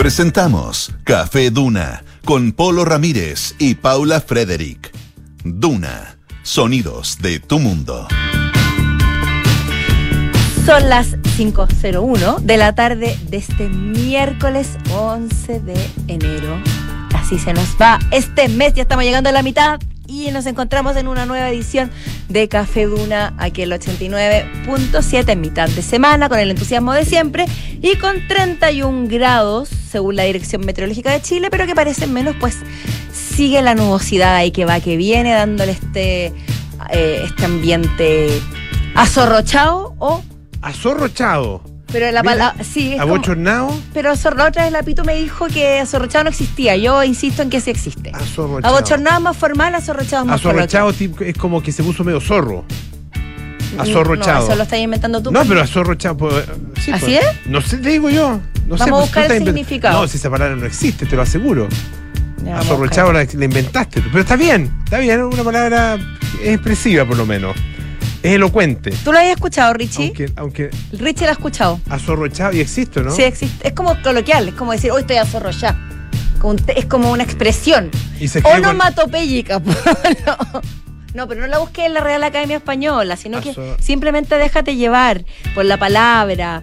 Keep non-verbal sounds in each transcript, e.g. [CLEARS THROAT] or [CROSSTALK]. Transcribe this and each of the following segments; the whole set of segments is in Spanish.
Presentamos Café Duna con Polo Ramírez y Paula Frederick. Duna, sonidos de tu mundo. Son las 5.01 de la tarde de este miércoles 11 de enero. Así se nos va este mes, ya estamos llegando a la mitad y nos encontramos en una nueva edición de Café Duna, aquí el 89.7 en mitad de semana, con el entusiasmo de siempre y con 31 grados según la Dirección Meteorológica de Chile, pero que parecen menos, pues sigue la nubosidad ahí que va, que viene, dándole este, eh, este ambiente azorrochado o... Azorrochado. Pero la palabra, sí. Es ¿Abochornado? pero la otra vez la Pito me dijo que azorrochado no existía. Yo insisto en que sí existe. Azorrochado. Abochornado es más formal, azorrochado es más Azorrochado es como que se puso medio zorro. Azorrochado. No, eso lo estás inventando tú. No, pero azorrochado. Pues, sí, ¿Así pues. es? No sé, te digo yo. No Vamos sé, a pues, buscar el significado. No, si esa palabra no existe, te lo aseguro. Azorrochado la, la inventaste. Pero está bien, está bien, es una palabra expresiva por lo menos. Es elocuente. ¿Tú lo habías escuchado, Richie? Aunque, aunque Richie lo ha escuchado. azorrochado y existe, ¿no? Sí, existe. Es como coloquial, es como decir, hoy estoy azorrochado. Es como una expresión. Y se escribe con- Onomatopéyica. [LAUGHS] no. No, pero no la busqué en la Real Academia Española, sino que simplemente déjate llevar por la palabra.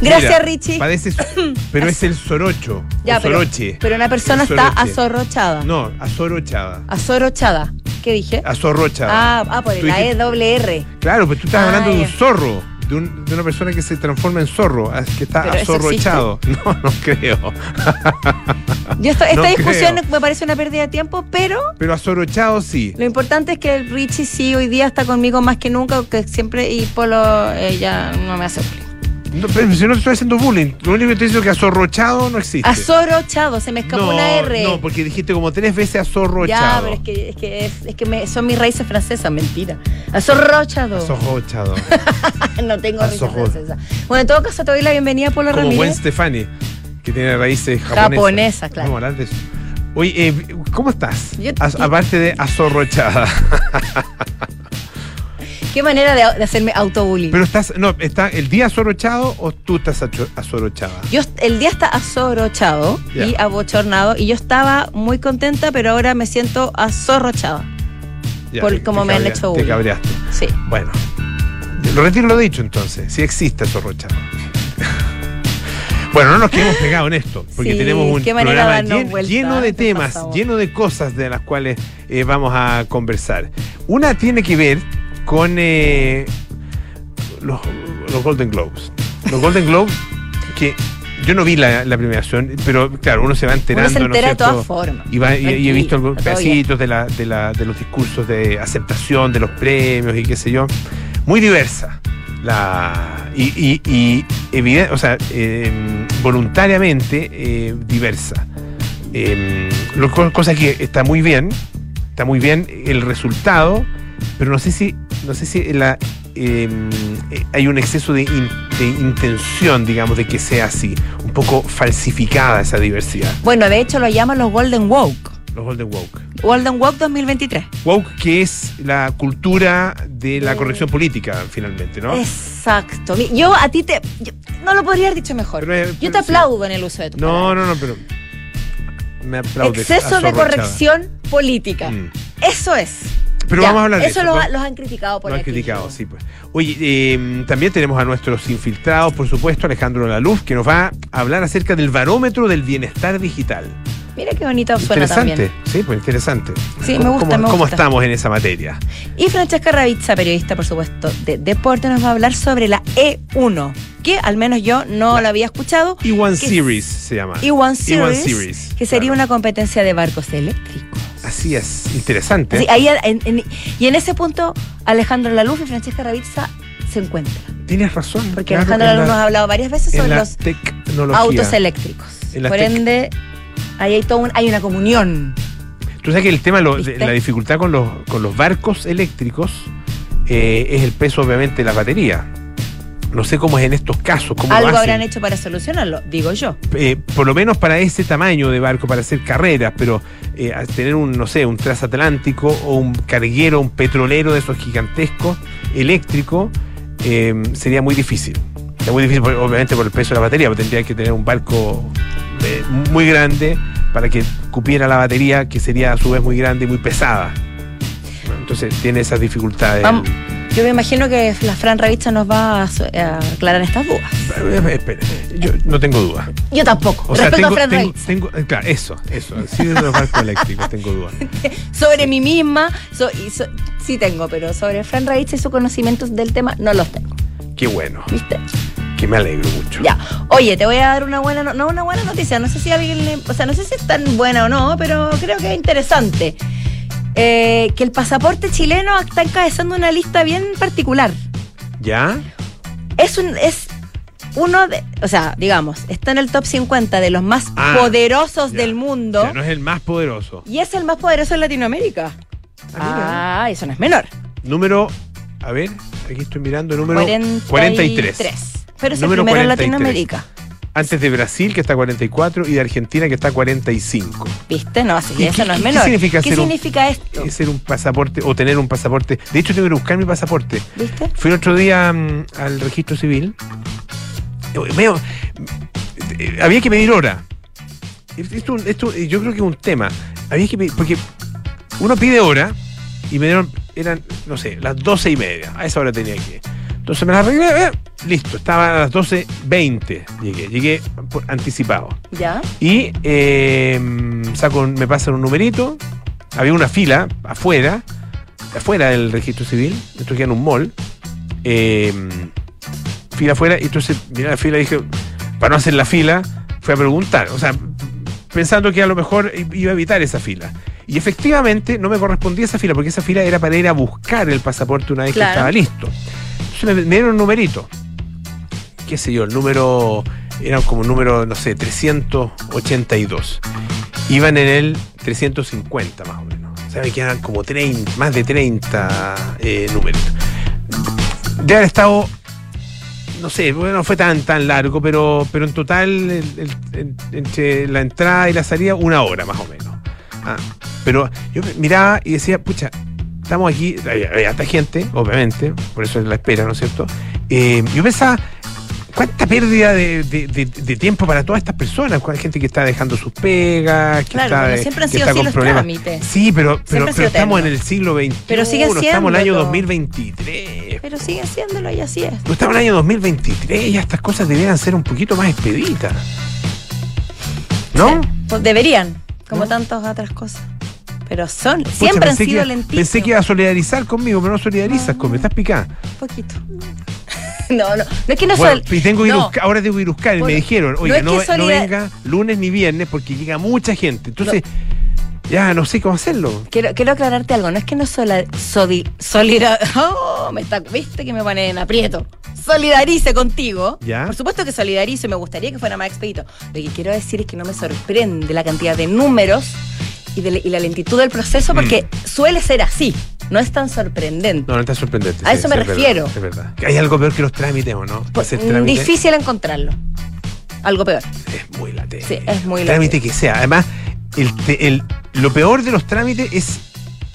Gracias, Mira, Richie. Parece, [COUGHS] pero es el sorocho. Ya, pero, soroche. pero una persona está azorrochada. No, azorrochada. Azorrochada. ¿Qué dije? Azorrochada. Ah, ah, por la E dijiste- doble R. Claro, pero tú estás Ah, hablando de un zorro, de, un- de una persona que se transforma en zorro, as- que está ¿Pero eso azorrochado. [LAUGHS] No, no creo. [LAUGHS] Yo esta, esta No discusión creo. me parece una pérdida de tiempo, pero Pero azorrochado sí. Lo importante es que el Richie sí hoy día está conmigo más que nunca, que siempre y Polo eh, ya no me hace bullying. No, pero si no te estoy haciendo bullying, lo único que te digo es que azorrochado no existe. Azorrochado, se me escapó no, una R. No, porque dijiste como tres veces ya, azorrochado. pero es que, es que, es, es que me- son mis raíces francesas, mentira. Azorrochado. Azorrochado. [LAUGHS] no tengo raíces francesas. Bueno, en todo caso te doy la bienvenida, Polo como Ramírez. Stefani, que tiene raíces japonesas. Japonesa, claro. Vamos a hablar de eso. Oye, eh, ¿cómo estás? Yo- As- aparte de azorrochada. [LAUGHS] Qué manera de, de hacerme autobullying. Pero estás, no, ¿está el día azorrochado o tú estás azorrochada? Yo, el día está azorrochado Ya. y abochornado y yo estaba muy contenta, pero ahora me siento azorrochada. Por te- como te me han hecho Te bullying. cabreaste. Sí. Bueno, lo retiro lo dicho entonces. Si existe azorrochado. [LAUGHS] Bueno, no nos quedemos pegados en esto, porque Sí, tenemos un programa llen- vuelta, lleno de temas, lleno de cosas de las cuales eh, vamos a conversar. Una tiene que ver con eh, los, los Golden Globes. Los Golden Globes, que yo no vi la, la premiación, pero claro, uno se va enterando. Uno se ¿no entera de todas formas. Y, va- y- y he visto algunos pedacitos de, la, de, la- de los discursos de aceptación de los premios y qué sé yo. Muy diversa. La, y y, y eviden- o sea, eh, voluntariamente eh, diversa. Eh, lo, co- cosa que está muy bien, está muy bien el resultado, pero no sé si, no sé si la, eh, eh, hay un exceso de, in- de intención, digamos, de que sea así, un poco falsificada esa diversidad. Bueno, de hecho lo llaman los Golden Woke. Los Golden Woke. Golden Woke 2023. Woke, que es la cultura de la Eh. corrección política, finalmente, ¿no? Exacto. Yo a ti te. yo- no lo podría haber dicho mejor. Pero, eh, yo te sí. aplaudo en el uso de tu No, no, no, pero. Me aplaudes. Exceso de corrección política. Mm. Eso es. Pero Ya, vamos a hablar de eso. eso. lo- pues. los han criticado por Lo han aquí. criticado, sí, pues. Oye, eh, también tenemos a nuestros infiltrados, por supuesto, Alejandro Laluz, que nos va a hablar acerca del barómetro del bienestar digital. Mira qué bonito suena interesante, también. sí, pues interesante. Sí, me ¿Cómo- gusta, ¿Cómo, me cómo gusta. estamos en esa materia? Y Francesca Ravizza, periodista, por supuesto, de deporte, nos va a hablar sobre la E1, que al menos yo no la, había escuchado. E1 que- Series se llama. E1 Series, Series, que sería claro. una competencia de barcos eléctricos. Así es, interesante. Así, ahí, en- en- y en ese punto, Alejandro Laluz y Francesca Ravizza se encuentran. Tienes razón. Porque claro, Alejandro en Laluz la- nos ha hablado varias veces sobre los autos eléctricos. Por ende, ahí hay, todo un- hay una comunión. Tú sabes que el tema, lo- la dificultad con los, con los barcos eléctricos eh, es el peso, obviamente, de la batería. No sé cómo es en estos casos. Cómo Algo habrán hecho para solucionarlo, digo yo. Eh, por lo menos para ese tamaño de barco, para hacer carreras, pero eh, al tener un, no sé, un transatlántico o un carguero, un petrolero de esos gigantescos, eléctrico, eh, sería muy difícil. Es muy difícil, obviamente, por el peso de la batería, porque tendría que tener un barco eh, muy grande para que cupiera la batería, que sería a su vez muy grande y muy pesada. Entonces tiene esas dificultades. Vamos. Yo me imagino que la Fran Ravizza nos va a, aclarar estas dudas. Eh, espere, yo no tengo duda. Yo tampoco. O sea, Respeto tengo, a Fran tengo- Ravizza. tengo- eh, claro, eso, eso. Sí, de los barcos eléctricos tengo duda. [LAUGHS] Sobre mí misma, so- y so- sí tengo, pero sobre Fran Ravizza y sus conocimientos del tema no los tengo. Qué bueno, ¿Viste? que me alegro mucho. Ya. Oye, te voy a dar una buena, no, no una buena noticia. No sé si a alguien le- o sea, no sé si es tan buena o no, pero creo que es interesante. Eh, que el pasaporte chileno está encabezando una lista bien particular. ¿Ya? Es un, es uno de, o sea, digamos, está en el top 50 de los más Ah, poderosos ya. del mundo. Sea, no es el más poderoso. Y es el más poderoso en Latinoamérica. Ah, Ah, eso no es menor. Número, a ver, aquí estoy mirando, número 43. 43. Pero es el primero en 43. Latinoamérica. Antes de Brasil, que está 44, y de Argentina, que está 45. ¿Viste? No, sí, ¿Y eso qué- no es qué menor. significa ¿Qué ser un- significa esto? Es ser un pasaporte o tener un pasaporte. De hecho, tengo que buscar mi pasaporte. ¿Viste? Fui el otro día mm, al registro civil. Eh, Veo, eh, había que pedir hora. Esto, esto, eh, yo creo que es un tema. Había que pedir, porque uno pide hora y me dieron, eran, no sé, las doce y media. A esa hora tenía que ir. Entonces me la arreglé, eh, listo, estaba a las 12.20. Llegué, llegué por anticipado. ¿Ya? Y eh, saco, me pasan un numerito. Había una fila afuera, afuera del registro civil. Esto queda en un mall. Eh, fila afuera. Y entonces miré la fila y dije, para no hacer la fila, fui a preguntar. O sea, pensando que a lo mejor iba a evitar esa fila. Y efectivamente no me correspondía esa fila, porque esa fila era para ir a buscar el pasaporte una vez Claro. que estaba listo. Me, dieron un numerito. Qué sé yo, el número era como un número, no sé, 382. Iban en el 350 más o menos. O sea, me quedan como 30, más de 30 eh, números. De haber estado, no sé, bueno, no fue tan tan largo, pero, pero en total, entre la entrada y la salida, una hora más o menos. Ah, pero yo miraba y decía, pucha, estamos aquí, hay, hay harta gente, obviamente, por eso es la espera, ¿no es cierto? Eh, yo pensaba, ¿cuánta pérdida de, de- de- de tiempo para todas estas personas? Hay gente que está dejando sus pegas, que Claro, está, pero siempre han sido así los problemas. trámites. Sí, pero, pero, pero estamos en el siglo XXI, Pero siguen estamos en el año siéndolo. 2023. Pero sigue siéndolo y así es. No estamos en el año 2023 y estas cosas deberían ser un poquito más expeditas. ¿No? Sí, pues deberían, como ¿No? tantas otras cosas. Pero son, Pucha, siempre han sido que, lentísimos. Pensé que iba a solidarizar conmigo, pero no solidarizas conmigo, estás picada. Un poquito. [LAUGHS] No, no, no es que no Bueno, soy. y tengo que no. ahora tengo que ir a buscar y Por- me dijeron, no es no, que no solidar- venga lunes ni viernes porque llega mucha gente. Entonces, ya no sé cómo hacerlo. Quiero, quiero aclararte algo, no es que no sola, soli- solida- [LAUGHS] oh, me está, viste que me pone en aprieto. Solidarice contigo. Ya. Por supuesto que solidarizo y me gustaría que fuera más expedito. Lo que quiero decir es que no me sorprende la cantidad de números y, de- y la lentitud del proceso porque suele ser así. No es tan sorprendente. Mm. No, no está sorprendente. A sí, eso me es verdad, refiero. es verdad. Hay algo peor que los trámites, ¿o no? Pues, mm, difícil encontrarlo. Algo peor. es muy latente. Sí, es muy Trámite latente. que sea. Además, el, te- el- lo peor de los trámites es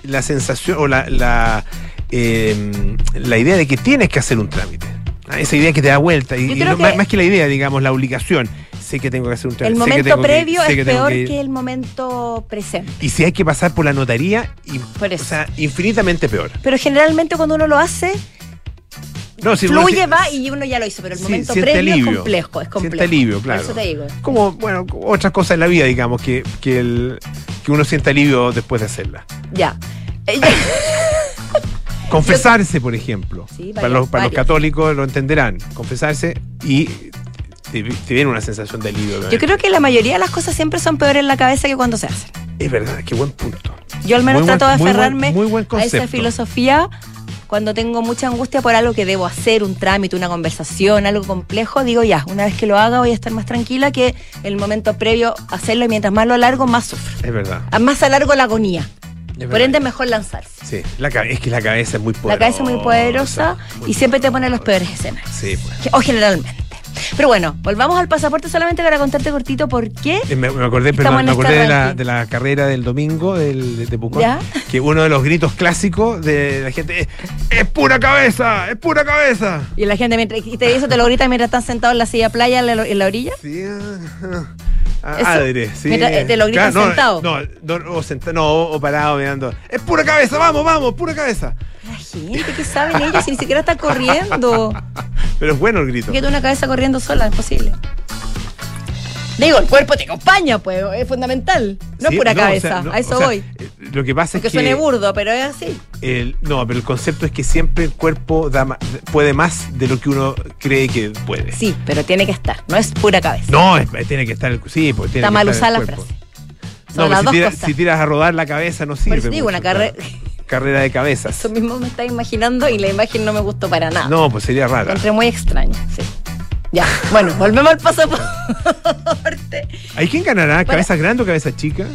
la sensación o la, la, eh, la idea de que tienes que hacer un trámite. Ah, Esa idea que te da vuelta. Y, Yo y creo no- que- más, más que la idea, digamos, la obligación. Sé que tengo que hacer un El trámite. que momento que- previo es que peor que el momento presente. Y si hay que pasar por la notaría, y, Por eso. o sea, infinitamente peor. Pero generalmente cuando uno lo hace, No, si uno fluye, si- va y uno ya lo hizo, pero el Sí, momento previo alivio. es complejo, es complejo. Siente alivio, claro. Por eso te digo. Como, bueno, otras cosas en la vida, digamos, que, que, el, que uno siente alivio después de hacerla. Ya. Eh, [LAUGHS] [LAUGHS] Confesarse, por ejemplo. Sí, para los, para los católicos lo entenderán. Confesarse y te, te viene una sensación de alivio. Yo creo que la mayoría de las cosas siempre son peores en la cabeza que cuando se hacen. Es verdad, qué buen punto. Yo al menos Muy buen- trato de muy buen- aferrarme muy buen a esa filosofía cuando tengo mucha angustia por algo que debo hacer, un trámite, una conversación, algo complejo, digo ya, una vez que lo haga voy a estar más tranquila que el momento previo a hacerlo y mientras más lo alargo, más sufro. Es verdad. Más alargo la agonía. Es Por ende, mejor lanzarse. Sí, la, es que la cabeza es muy poderosa. La cabeza es muy poderosa muy y siempre te pone los peores escenarios. Sí, pues. O generalmente. Pero bueno, volvamos al pasaporte solamente para contarte cortito por qué. Eh, Me, me acordé, perdón, me acordé de la, de la carrera del domingo del, de, de Pucón, que uno de los gritos clásicos de la gente es, es pura cabeza, es pura cabeza. Y la gente, mientras, y te, eso te lo grita mientras están sentados en la silla playa en la, en la orilla. Sí, ah, ah, Eso, adre, sí. mientras, eh, te lo gritan no, sentado. No, no, o, senta- no, o parado mirando. Es pura cabeza, vamos, vamos, pura cabeza. La gente que saben ellos si ni siquiera está corriendo. [LAUGHS] Pero es bueno el grito. Que tú una cabeza corriendo sola, es posible. Digo, el cuerpo te acompaña, pues, es fundamental. No Sí, es pura no, o cabeza, sea, no, a eso o sea, voy. eh, Lo que pasa Aunque es que. suene burdo, pero es así. el- no, pero el concepto es que siempre el cuerpo da ma- puede más de lo que uno cree que puede. Sí, pero tiene que estar, no es pura cabeza. No, es- tiene que estar el. Sí, porque tiene Está que mal estar usada el la cuerpo. frase. No, pero las si, dos tiras- cosas. si tiras a rodar la cabeza no Por sirve. eso digo, mucho, una carrera. claro. Carrera de cabezas. Eso mismo me está imaginando y la imagen no me gustó para nada. No, pues sería rara. encontré muy extraño, sí. Ya, bueno, volvemos al pasaporte. ¿Hay quién ganará? ¿Cabeza grande o cabeza chica?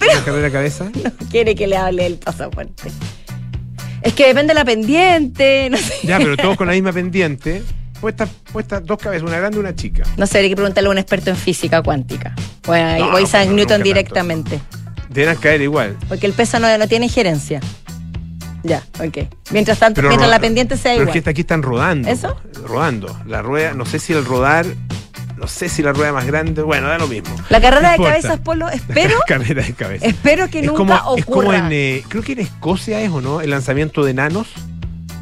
¿Una carrera de cabeza? [LAUGHS] No quiere que le hable del pasaporte. Es que depende de la pendiente, no sé. Ya, pero todos con la misma [LAUGHS] pendiente. Puesta, puesta dos cabezas, una grande y una chica. No sé, hay que preguntarle a un experto en física cuántica. O a, No, Isaac pero Newton directamente. Deben caer igual. Porque el peso no, no tiene injerencia. Ya, ok. Mientras tanto, Pero mientras la pendiente sea Pero es igual. que esta- aquí están rodando. ¿Eso? Rodando. La rueda, no sé si el rodar, no sé si la rueda más grande, bueno, da lo mismo. La carrera No de importa. cabezas, Polo, [LAUGHS] espero, carrera de cabeza. espero que es nunca como, ocurra. es como en, eh, creo que en Escocia es o no, el lanzamiento de enanos.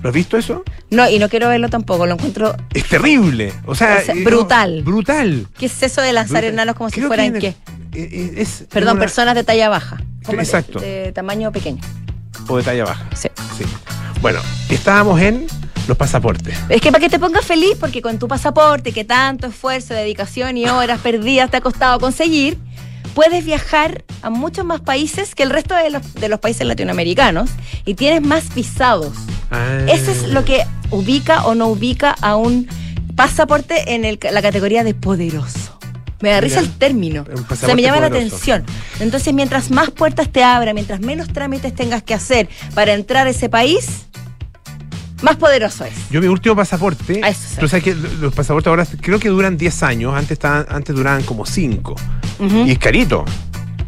¿Lo has visto eso? No, y no quiero verlo tampoco, lo encuentro. Es terrible. O sea, O sea, eh, brutal. Brutal. ¿Qué es eso de lanzar brutal. enanos como si fueran que qué? eh, es Perdón, una- personas de talla baja. Como de- Exacto. De, tamaño pequeño. O de talla baja. Sí. Sí. Bueno, estábamos en los pasaportes. Es que para que te pongas feliz, porque con tu pasaporte, que tanto esfuerzo, dedicación y horas perdidas te ha costado conseguir, puedes viajar a muchos más países que el resto de los, de los países latinoamericanos y tienes más visados. Ah. Eso es lo que ubica o no ubica a un pasaporte en el- la categoría de poderoso. Me da risa el término. O sea, me llama la atención. Entonces, mientras más puertas te abra, mientras menos trámites tengas que hacer para entrar a ese país, más poderoso es. Yo mi último pasaporte, Ah, eso sí. tú sabes que los pasaportes ahora creo que duran 10 años, antes estaban, antes duraban como 5. Ujú. Y es carito.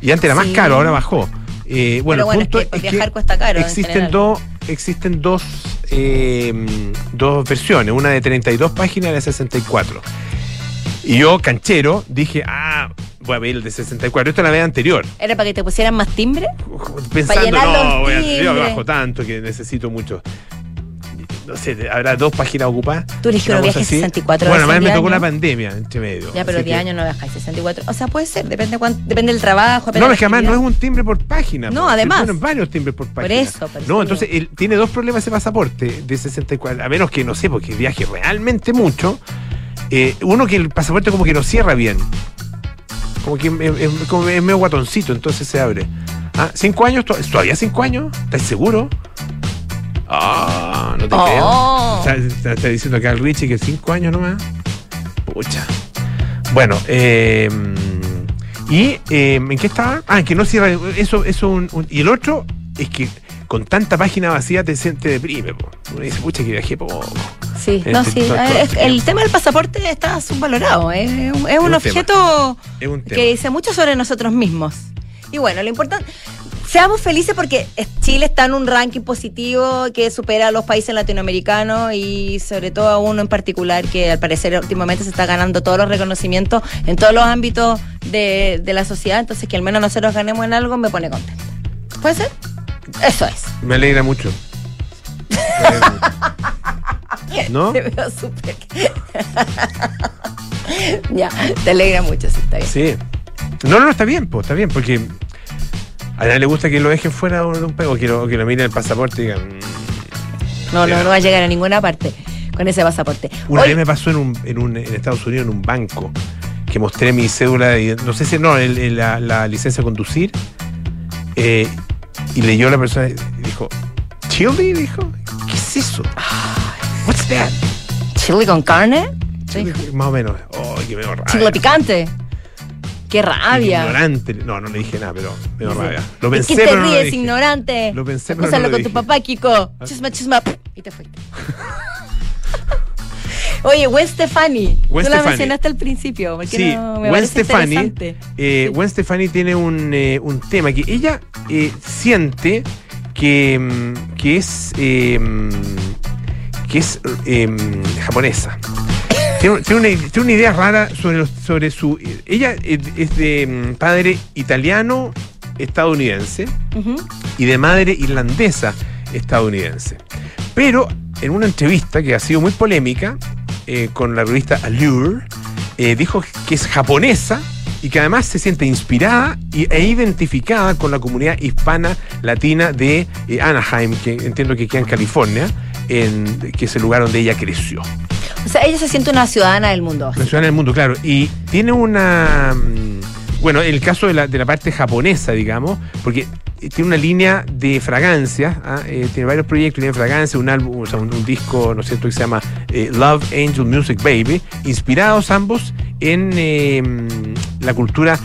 Y antes era más Sí. caro, ahora bajó. Eh, bueno, Pero bueno, punto es que viajar cuesta caro en Existen dos, existen dos, eh, dos versiones, una de 32 páginas y la de 64. Y yo, canchero, dije, ah, voy a ver el de 64. Esto es la vez anterior. ¿Era para que te pusieran más timbre? Pensando, no, voy a, yo bajo tanto que necesito mucho. No sé, habrá dos páginas ocupadas. Tú Una uno viaje así. 64 Bueno, además me tocó una pandemia entre medio. Ya, pero así 10 que- años no viajáis 64. O sea, puede ser, depende, cuán- depende del trabajo. No, es que la además no es un timbre por página. No, po. además. Ponen varios timbres por página. eso, por eso No, digo. entonces él tiene dos problemas ese pasaporte de 64. A menos que, no sé, porque viaje realmente mucho. Eh, uno que el pasaporte como que no cierra bien. Como que es, es- como es medio guatoncito, entonces se abre. Ah, ¿Cinco años? ¿To- ¿Todavía cinco años? ¿Estás seguro? Ah, no te Oh. creo. Está, está- está diciendo acá el Richie que cinco años nomás. Pucha. Bueno, eh, y eh, ¿en qué estaba? Ah, que no cierra. Eso, eso un, un- y el otro es que con tanta página vacía te, te deprime. Po. Uno dice, pucha, que viajé poco. Sí, Este, no, sí. es- este el tema del pasaporte está subvalorado. ¿eh? Es un, es un objeto un que dice mucho sobre nosotros mismos. Y bueno, lo importante. Seamos felices porque Chile está en un ranking positivo que supera a los países latinoamericanos y sobre todo a uno en particular que al parecer últimamente se está ganando todos los reconocimientos en todos los ámbitos de, de la sociedad. Entonces que al menos nosotros ganemos en algo me pone contenta. ¿Puede ser? Eso es. Me alegra mucho. Me alegra mucho. [LAUGHS] ¿No? Te veo súper. [LAUGHS] ya, te alegra mucho, sí, está bien. Sí. No, no, está bien, pues, está bien, porque a nadie le gusta que lo dejen fuera de un país o que lo, que lo miren el pasaporte y digan. "Mm". No, no, no va a llegar a ninguna parte con ese pasaporte. Una vez me pasó en, un, en, un, en Estados Unidos, en un banco, que mostré mi cédula, de, no sé si no, el- el- la, la licencia de conducir, eh, y leyó la persona y dijo, ¿Chili? Dijo, ¿qué es eso? What's that? chile con carne, más o menos. Oh, que me rabia. chile picante. Qué rabia. Ignorante. No, no le dije nada, pero me dio rabia. Lo ¿Y pensé, ¿Quién te pero no lo ríes, dije. ignorante? Lo pensé, pero Úsalo no lo con tu papá, Kiko. Chisma, chisma. Y te fuiste. [LAUGHS] Oye, Gwen Stefani. Gwen Tú la Stefani. mencionaste al principio. Porque Sí, no, me Gwen Stefani, eh, Sí. Gwen Stefani tiene un, eh, un tema que ella eh, siente que, mm, que es eh, mm, que es eh, japonesa. Tiene, tiene una, tiene una idea rara sobre, los- sobre su. Ella es de mm, padre italiano estadounidense Ujú. y de madre irlandesa estadounidense. Pero en una entrevista que ha sido muy polémica eh, con la revista Allure, eh, dijo que es japonesa y que además se siente inspirada y- e identificada con la comunidad hispana latina de eh, Anaheim, que entiendo que queda en California, en, que es el lugar donde ella creció. O sea, ella se siente una ciudadana del mundo. La ciudad del mundo, claro. Y tiene una. mm, Bueno, el caso de la, de la parte japonesa, digamos, porque tiene una línea de fragancias, ¿ah? Eh, tiene varios proyectos, tiene fragancias, un álbum, o sea, un, un disco, ¿no es cierto?, que se llama eh, Love Angel Music Baby, inspirados ambos en eh, mm, la cultura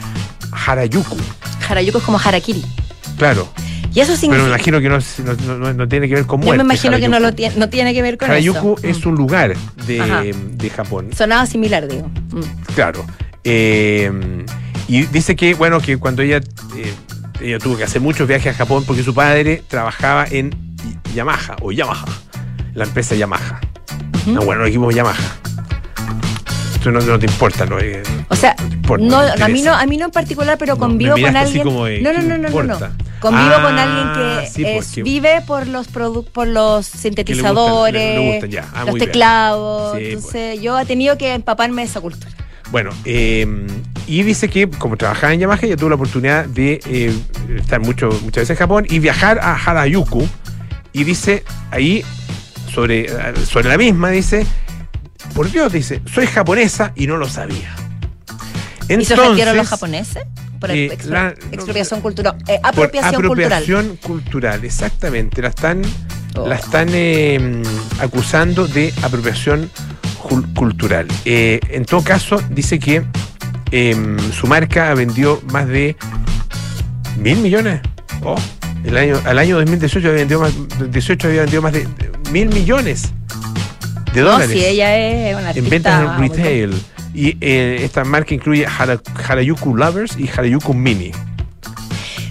Harajuku. Harajuku es como Harakiri. Claro, Y eso pero me imagino que no, no- no- no tiene que ver con yo muerte. me imagino que no, lo tiene, no tiene que ver con Harajuku eso. es un lugar de, de Japón. Sonaba similar, digo. Mm. Claro. Eh, y dice que, bueno, que cuando ella, eh, ella tuvo que hacer muchos viajes a Japón porque su padre trabajaba en Yamaha o Yamaha, la empresa Yamaha. Ujú. No, bueno, el equipo Yamaha. Esto no, no te importa, ¿no? Eh, O sea, no te importa, no, te a mí no, a mí no en particular, pero convivo con alguien. como no, no, ¿qué no, no, no? Convivo Ah, con alguien que sí, es- que- vive por los por los le sintetizadores, gustan- le gustan, ya. Ah, los teclados. Sí, pues. Entonces, yo he tenido que empaparme de esa cultura. Bueno, eh, y dice que como trabajaba en Yamaha, ella tuvo la oportunidad de eh, estar mucho, muchas veces en Japón y viajar a Harajuku. Y dice ahí, sobre, sobre la misma, dice, por Dios, dice, soy japonesa y no lo sabía. ¿Y se los japoneses? Por eh, expro- la- expropiación cultural. eh, por apropiación, cultural. apropiación cultural, exactamente. La están, Oh. la están eh, acusando de apropiación cul- cultural. Eh, en todo caso, dice que eh, su marca vendió más de mil millones. Oh, el año, al año 2018 había vendido más, 18 había vendido más de mil millones de No, dólares si ella es una en ventas en retail. Y eh, esta marca incluye Hara- Harajuku Lovers y Harajuku Mini.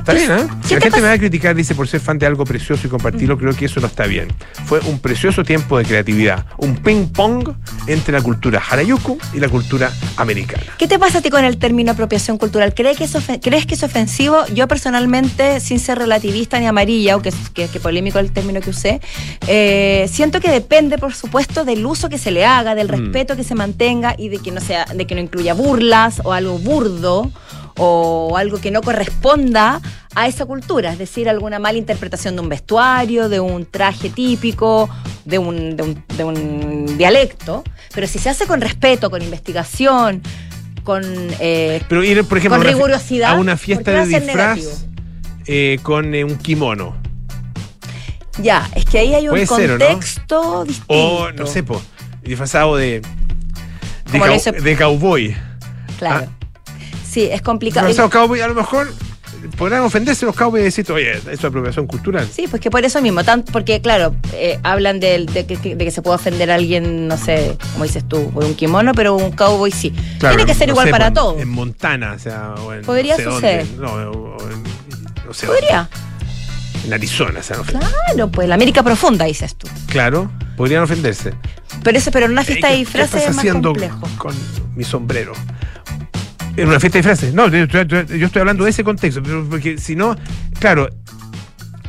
Está bien, ¿eh? Si ¿qué la te gente me va a criticar, dice, por ser fan de algo precioso y compartirlo, creo que eso no está bien. Fue un precioso tiempo de creatividad, un ping-pong entre la cultura Harajuku y la cultura americana. ¿Qué te pasa a ti con el término apropiación cultural? ¿Crees que es, ¿crees que es ofensivo? Yo personalmente, sin ser relativista ni amarilla, aunque que, que polémico el término que usé, eh, siento que depende, por supuesto, del uso que se le haga, del Mm. respeto que se mantenga y de que no sea, de que no incluya burlas o algo burdo o algo que no corresponda a esa cultura, es decir, alguna mala interpretación de un vestuario, de un traje típico, de un, de un, de un dialecto, pero si se hace con respeto, con investigación, con eh, Pero ir, por ejemplo, Con a una fi- rigurosidad, a una ¿por fiesta de disfraz eh, con eh, un kimono. ya, es que ahí hay un ser, ¿o no? contexto distinto. O, no sé, po, disfrazado de, de, cowboy. Claro. Sí, es complicado. Disfrazado cowboy, a lo mejor podrán ofenderse los cowboys y decir, oye, eso es apropiación cultural. Sí, pues que por eso mismo, tan- porque claro, eh, hablan de, que, de que se puede ofender a alguien, no sé, como dices tú, por un kimono, pero un cowboy sí. Claro, Tiene que ser no igual sé, para todos. En Montana, o sea, o en, Podría no sé suceder. dónde, no, o- en, no sé, Podría. en Arizona, o sea. Claro, pues la América profunda, dices tú. Claro, podrían ofenderse. Pero eso, pero en una fiesta Eh, de ¿qué- disfraces ¿Qué es más haciendo complejo. con mi sombrero? En una fiesta de disfraces. No, yo, estoy hablando de ese contexto, porque si no, claro,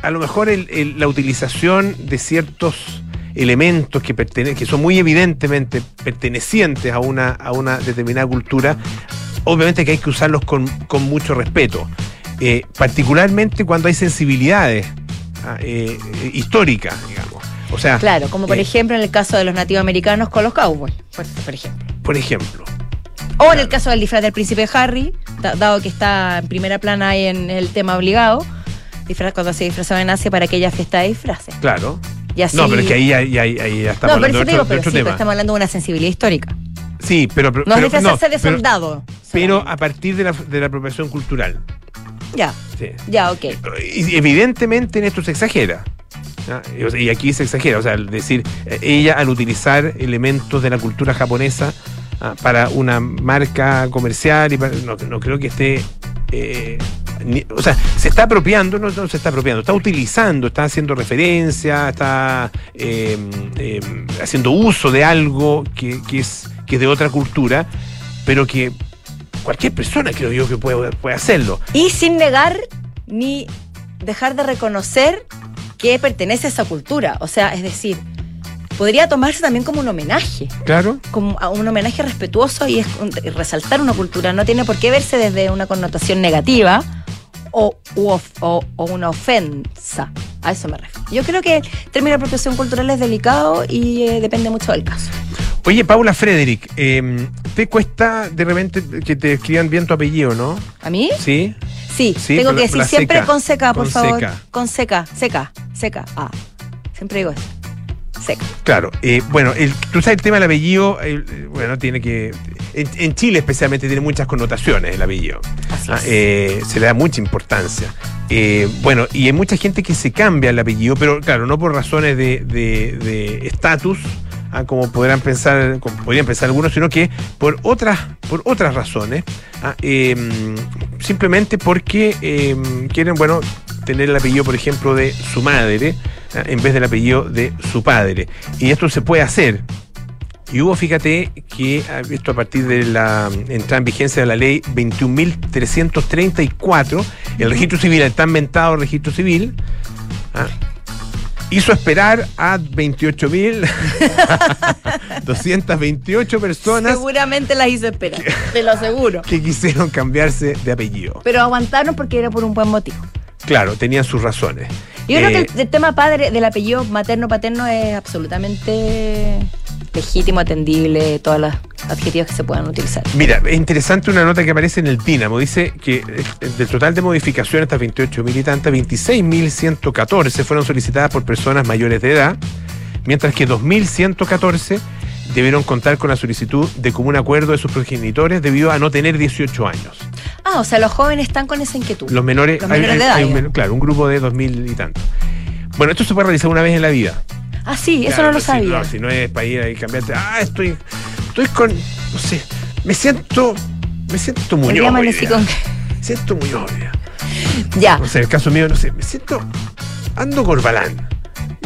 a lo mejor el- el- la utilización de ciertos elementos que, pertene- que son muy evidentemente pertenecientes a una, a una determinada cultura, obviamente que hay que usarlos con, con mucho respeto, Eh, particularmente cuando hay sensibilidades ah, eh, eh, históricas, digamos. O sea, Claro, como por eh, ejemplo en el caso de los nativos americanos con los cowboys, por ejemplo. por ejemplo. O en el caso del disfraz del príncipe Harry, da- dado que está en primera plana ahí en el tema obligado, disfraz cuando se disfrazaba en Asia para aquella fiesta de disfraces. Claro. Y así, No, pero es que ahí ya, ya- ya estamos no, hablando de digo, otro, de pero otro sí, pero estamos hablando de una sensibilidad histórica. Sí, pero. pero No es disfrazarse no, de soldado. Pero, solamente. a partir de la, de la apropiación cultural. Ya, Sí. ya, ok. Y evidentemente en esto se exagera. Y aquí se exagera, o sea, al decir, eh, ella al utilizar elementos de la cultura japonesa. Para una marca comercial, y no, no creo que esté eh, o sea, se está apropiando, no, se está apropiando, está utilizando, está haciendo referencia, está em, em, haciendo uso de algo que, es, que es de otra cultura, pero que cualquier persona creo yo que puede, puede hacerlo. Y sin negar ni dejar de reconocer que pertenece a esa cultura. O sea, es decir, podría tomarse también como un homenaje. Claro. Como un homenaje respetuoso y, resaltar una cultura. No tiene por qué verse desde una connotación negativa o, o, una ofensa. A eso me refiero. Yo creo que el término de apropiación cultural es delicado y eh, depende mucho del caso. Oye, Paula Frederick, em, ¿te cuesta de repente que te escriban bien tu apellido, no? ¿A mí? Sí. Sí, tengo que decir siempre con seca, por favor. Con seca, seca, seca. Ah, siempre digo eso. Claro, eh, bueno, el, tú sabes el tema del apellido, bueno, tiene que. En, Chile especialmente tiene muchas connotaciones el apellido. Ah, eh, se le da mucha importancia. Eh, bueno, y hay mucha gente que se cambia el apellido, pero claro, no por razones de estatus. Ah, como podrán pensar, como podrían pensar algunos, sino que por otras, por otras razones, ah, em, simplemente porque em, quieren, bueno, tener el apellido, por ejemplo, de su madre, ah, en vez del apellido de su padre. Y esto se puede hacer. Y hubo, fíjate, que esto a partir de la entrada en vigencia de la ley 21.334, el registro civil, el tan inventado registro civil, hizo esperar a 28.228 [LAUGHS] personas. Seguramente las hizo esperar, te lo aseguro. Que quisieron cambiarse de apellido. Pero aguantaron porque era por un buen motivo. Claro, tenían sus razones. Yo creo que el, eh, el tema padre del apellido materno-paterno es absolutamente legítimo, atendible, todos los adjetivos que se puedan utilizar. Mira, es interesante una nota que aparece en el Dínamo. Dice que eh, del total de modificaciones, estas 28 mil y tantas, 26.114 fueron solicitadas por personas mayores de edad, mientras que 2.114 debieron contar con la solicitud de común acuerdo de sus progenitores debido a no tener 18 años. Ah, o sea, los jóvenes están con esa inquietud. Los menores, de edad, claro, un grupo de 2.000 y tantos. Bueno, esto se puede realizar una vez en la vida. Ah, sí, eso no lo sabía. no, si no es para ir a cambiarte. Ah, estoy, estoy con, no sé, me siento, me siento muy obvia. Me siento muy obvia. Ya. No sé, el caso mío, no sé, me siento, ando corbalán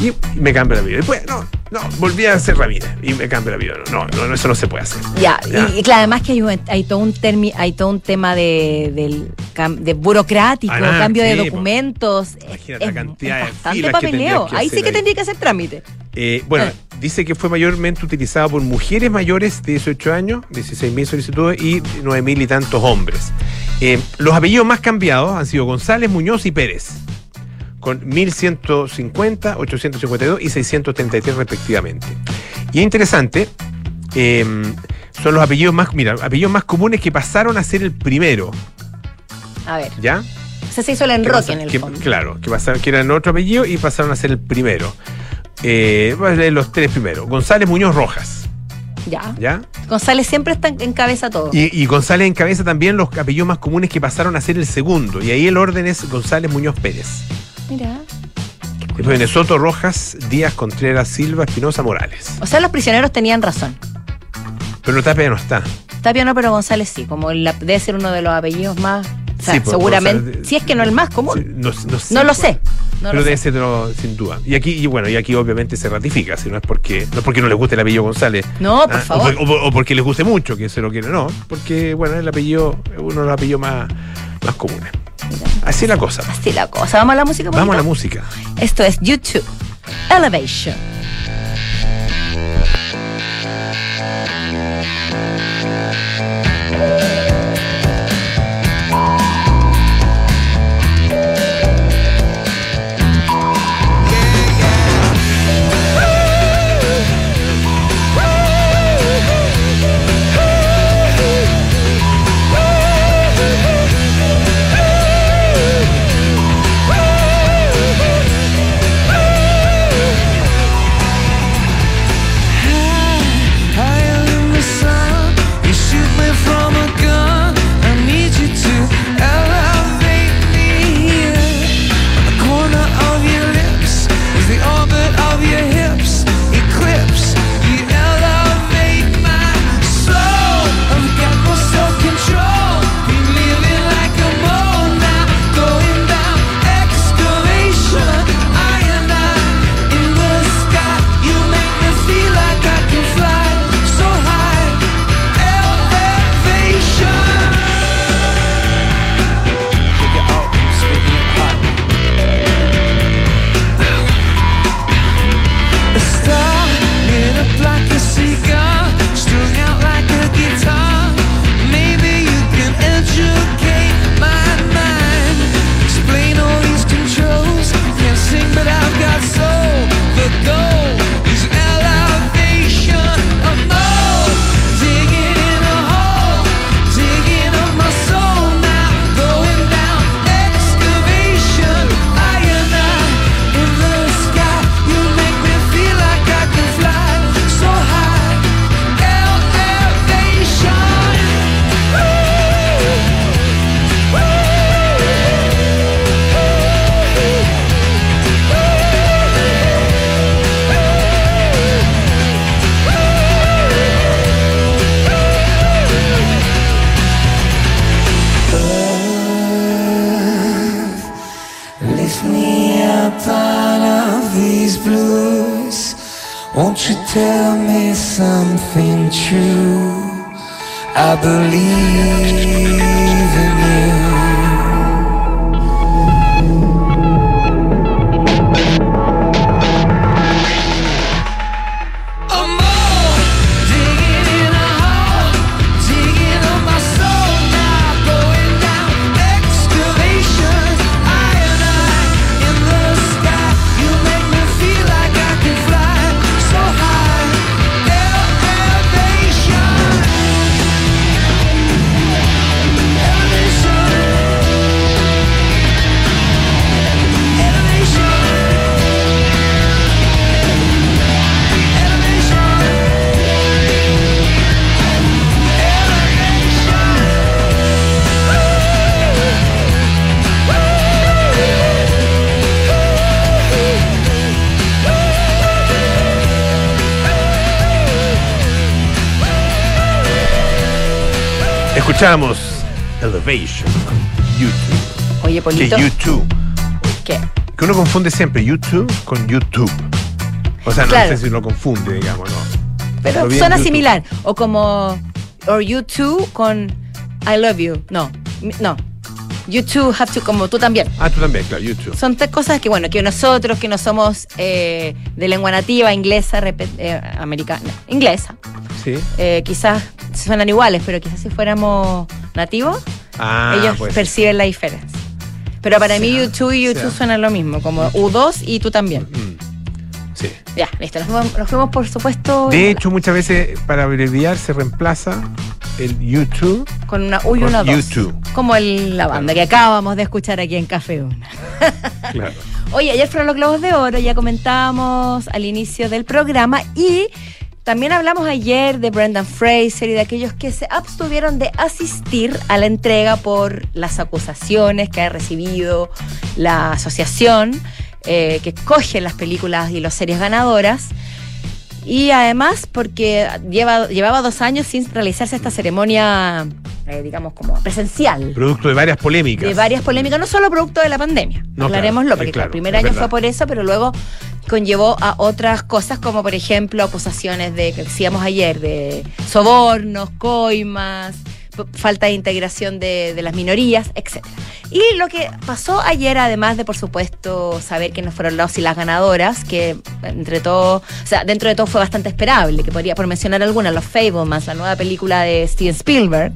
y me cambia la vida. Después, no, no, volví a hacer Ramírez y me cambia la vida. No, no, no, eso no se puede hacer. Ya, Y, claro, además que hay, hay todo un termi, hay todo un tema de, del, de burocrático, ah, cambio de documentos. Imagínate la cantidad de bastante papeleo. ahí sí que tendría que hacer trámite. Eh, bueno, ah. dice que fue mayormente utilizado por mujeres mayores de 18 años, 16.000 solicitudes y 9.000 y tantos hombres. Eh, los apellidos más cambiados han sido González, Muñoz y Pérez con 1150, 852 y 633 respectivamente. Y es interesante, em, son los apellidos más, mira, apellidos más comunes que pasaron a ser el primero. A ver. ¿Ya? O sea, se hizo el enroque en el fondo. Claro, que, pasaron, que eran otro apellido y pasaron a ser el primero. Eh, voy a leer los tres primeros. González Muñoz Rojas. Ya. ¿Ya? González siempre está en cabeza todo. Y, y, González encabeza también los apellidos más comunes que pasaron a ser el segundo. Y ahí el orden es González Muñoz Pérez. Mira. Soto, Rojas, Díaz, Contreras, Silva, Espinosa, Morales. O sea, los prisioneros tenían razón. Pero Tapia no está. Tapia no, pero González sí, como debe ser uno de los apellidos más. O sea, pues, seguramente, si es que no el más común. no, lo sé. pero debe ser sin duda. Y aquí, y bueno, y aquí obviamente se ratifica, si no es porque no es porque no les guste el apellido González. No, por ah, favor. O, porque les guste mucho, que se lo quieren, no. Porque, bueno, el apellido es uno de los apellidos más, más comunes. Así la cosa. Así la cosa. ¿Vamos a la música? Vamos a la música. Esto es YouTube Elevation. Escuchamos Elevation YouTube. Oye, Que Polito. YouTube. ¿Qué? Que uno confunde siempre YouTube con YouTube. O sea, no Claro. sé si lo confunde, digamos, ¿no? Pero suena YouTube. similar. O como. Or you too con I love you. No. No. You too have to, como tú también. Ah, tú también, claro, YouTube. Son tres cosas que, bueno, que nosotros que no somos eh, de lengua nativa, inglesa, eh, americana, inglesa, Sí. eh, quizás suenan iguales, pero quizás si fuéramos nativos, Ah, ellos pues. perciben la diferencia. Pero para mí, Sea, U2 y U2 sea. suenan lo mismo, como U2 y tú también. Mm. Sí. Ya, listo. Nos fuimos, nos fuimos, por supuesto, De hecho, muchas veces para abreviar se reemplaza el YouTube. con una U y una 2. U2. Como el- la banda que acabamos de escuchar aquí en Café Una. [LAUGHS] Claro. Oye, ayer fueron los Globos de Oro, ya comentábamos al inicio del programa y también hablamos ayer de Brendan Fraser y de aquellos que se abstuvieron de asistir a la entrega por las acusaciones que ha recibido la asociación eh, que escoge las películas y las series ganadoras. Y además porque lleva, llevaba dos años sin realizarse esta ceremonia, eh, digamos, como presencial Producto de varias polémicas. de varias polémicas, no solo producto de la pandemia, No, aclarémoslo, claro, porque eh, claro, el primer año verdad. fue por eso, pero luego conllevó a otras cosas como por ejemplo acusaciones de que decíamos ayer de sobornos, coimas, falta de integración de, de las minorías, etcétera. Y lo que pasó ayer, además de por supuesto saber no fueron los y las ganadoras, que entre todo, o sea, dentro de todo fue bastante esperable, que podría, por mencionar algunas, los Fablemans, la nueva película de Steven Spielberg,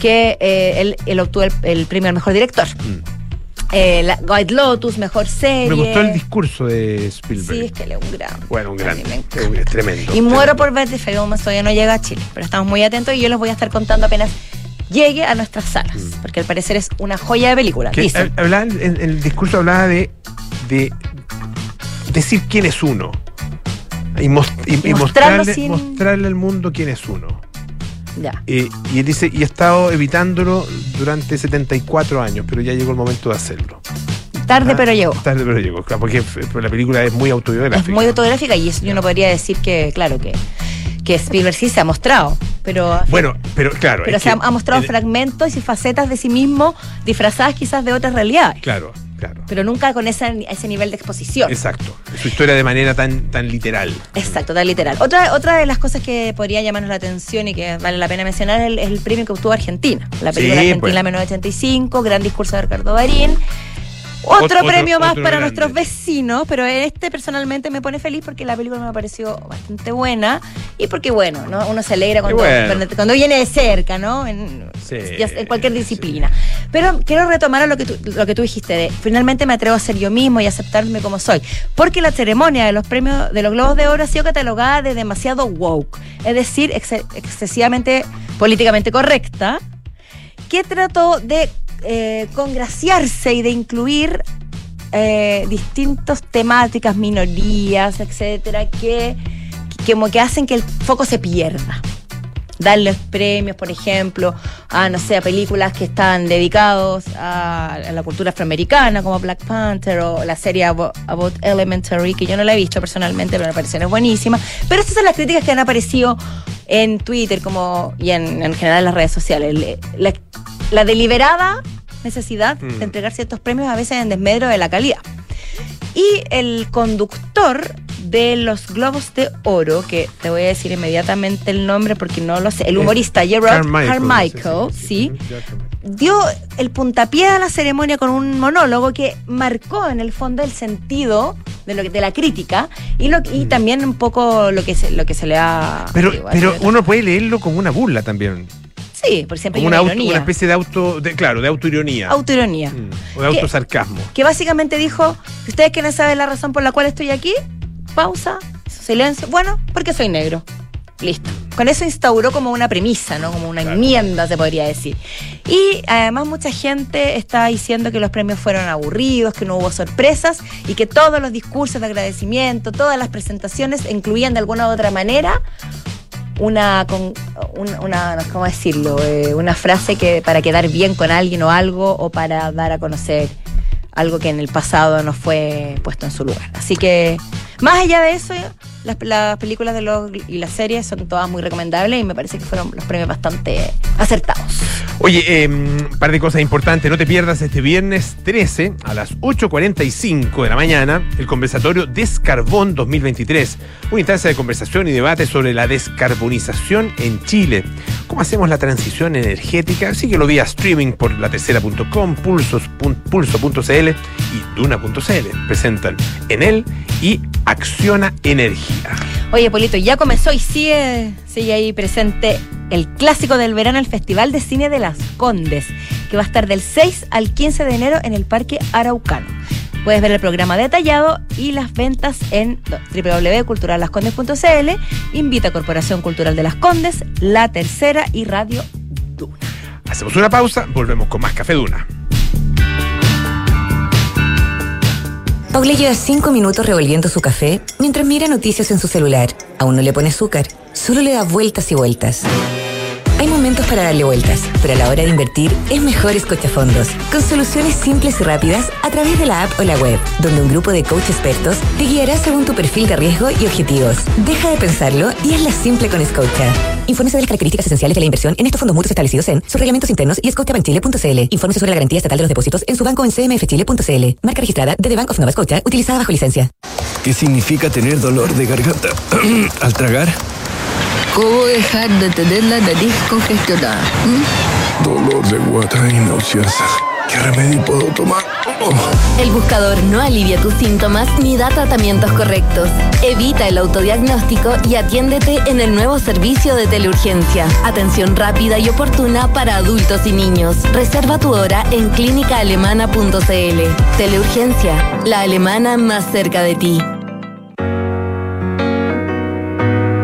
que eh, él, obtuvo el, el premio al mejor director. Eh, la White Lotus, mejor serie. Mm. Me gustó el discurso de Spielberg. Sí, es que él es un gran. Bueno, un gran. es tremendo. Y muero tremendo. por ver The Fablemans, todavía no llega a Chile, pero estamos muy atentos y yo les voy a estar contando apenas llegue a nuestras salas, porque al parecer es una joya de película. Mm. Dicen. hab- hablaba en, el discurso hablaba de, de decir quién es uno. Y, mos- y- Y y mostrarlo mostrarle, sin- mostrarle al mundo quién es uno. Ya. Eh, y él dice, y he estado evitándolo durante 74 años, pero ya llegó el momento de hacerlo. Tarde, Ah, pero llegó. Tarde, pero llegó, claro, porque la película es muy autobiográfica. Es muy autográfica y eso yo no podría decir que, claro, que, que Spielberg sí se ha mostrado, pero Bueno, pero claro. pero se ha, que ha mostrado en- fragmentos y facetas de sí mismo disfrazadas quizás de otras realidades, Claro, claro. pero nunca con ese, ese nivel de exposición. Exacto. Su historia de manera tan, tan literal. Exacto, tan literal. Otra, otra de las cosas que podría llamarnos la atención y que vale la pena mencionar es el, es el premio que obtuvo Argentina. La película Sí, Argentina pues. 1985, gran discurso de Ricardo Darín. Otro, Otro- premio más otro para grande. nuestros vecinos, pero este personalmente me pone feliz porque la película me pareció bastante buena y porque, bueno, ¿no? uno se alegra cuando, bueno. cuando viene de cerca, ¿no? En, Sí, en cualquier sí. disciplina. Pero quiero retomar a lo que, tú, lo que tú dijiste de finalmente me atrevo a ser yo mismo y aceptarme como soy. Porque la ceremonia de los premios de los Globos de Oro ha sido catalogada de demasiado woke, es decir, ex- excesivamente políticamente correcta, que trató de eh, congraciarse y de incluir eh, distintas temáticas, minorías, etcétera, que, que como que hacen que el foco se pierda. Darles premios, por ejemplo, a, no sé, a películas que están dedicados a, la cultura afroamericana, como Black Panther o la serie Abo- About Elementary, que yo no la he visto personalmente, pero me pareció buenísima. Pero estas son las críticas que han aparecido en Twitter como, y en, en general en las redes sociales. Le- La, la deliberada necesidad Mm. de entregar ciertos premios a veces en desmedro de la calidad. Y el conductor de los Globos de Oro, que te voy a decir inmediatamente el nombre porque no lo sé, el humorista Gerard Carmichael, sí, dio el puntapié a la ceremonia con un monólogo que marcó en el fondo el sentido de, lo que- de la crítica y, lo, y también un poco lo que se, lo que se le ha... Pero, digo, pero uno puede leerlo como una burla también. Sí, por siempre Como una, una, auto- una especie de auto, de, claro, de autoironía. Autoironía. Mm, o de autosarcasmo. que básicamente dijo, ustedes quieren saber la razón por la cual estoy aquí, pausa, silencio, bueno, porque soy negro. Listo. Con eso instauró como una premisa, ¿no? Como una Claro. enmienda, se podría decir. Y además mucha gente está diciendo que los premios fueron aburridos, que no hubo sorpresas y que todos los discursos de agradecimiento, todas las presentaciones incluían de alguna u otra manera una, con, una, ¿cómo decirlo? Eh, una frase que para quedar bien con alguien o algo o para dar a conocer algo que en el pasado no fue puesto en su lugar. Así que, más allá de eso, las, las películas de los, y las series son todas muy recomendables y me parece que fueron los premios bastante acertados. Oye, un par de cosas importantes. No te pierdas este viernes 13 a las 8.45 de la mañana el conversatorio Descarbón 2023. Una instancia de conversación y debate sobre la descarbonización en Chile. ¿Cómo hacemos la transición energética? Síguelo vía streaming por latercera.com, pulsos, pun- pulso.cl y duna.cl. Presentan Enel y Acciona Energía. Oye, Polito, ya comenzó y sigue, sigue ahí presente el clásico del verano, el Festival de Cine de las Condes, que va a estar del 6 al 15 de enero en el Parque Araucano. Puedes ver el programa detallado y las ventas en www.culturallascondes.cl. Invita a Corporación Cultural de las Condes, La Tercera y Radio Duna. Hacemos una pausa, volvemos con más Café Duna. Paula lleva cinco minutos revolviendo su café mientras mira noticias en su celular. Aún no le pone azúcar, solo le da vueltas y vueltas. Hay momentos para darle vueltas, pero a la hora de invertir es mejor Escochafondos, con soluciones simples y rápidas a través de la app o la web, donde un grupo de coach expertos te guiará según tu perfil de riesgo y objetivos. Deja de pensarlo y hazla simple con Escocha. Infórmese de las características esenciales de la inversión en estos fondos mutuos establecidos en sus reglamentos internos y escochabanchile.cl. Infórmese sobre la garantía estatal de los depósitos en su banco en cmfchile.cl. Marca registrada de The Bank of Nova Scotia, utilizada bajo licencia. ¿Qué significa tener dolor de garganta [CLEARS THROAT] al tragar? ¿Cómo dejar de tener la nariz congestionada? ¿Mm? Dolor de guata y náuseas. ¿Qué remedio puedo tomar? El buscador no alivia tus síntomas ni da tratamientos correctos. Evita el autodiagnóstico y atiéndete en el nuevo servicio de teleurgencia. Atención rápida y oportuna para adultos y niños. Reserva tu hora en clínicaalemana.cl. Teleurgencia, la alemana más cerca de ti.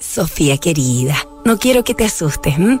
Sofía querida, no quiero que te asustes. ¿m?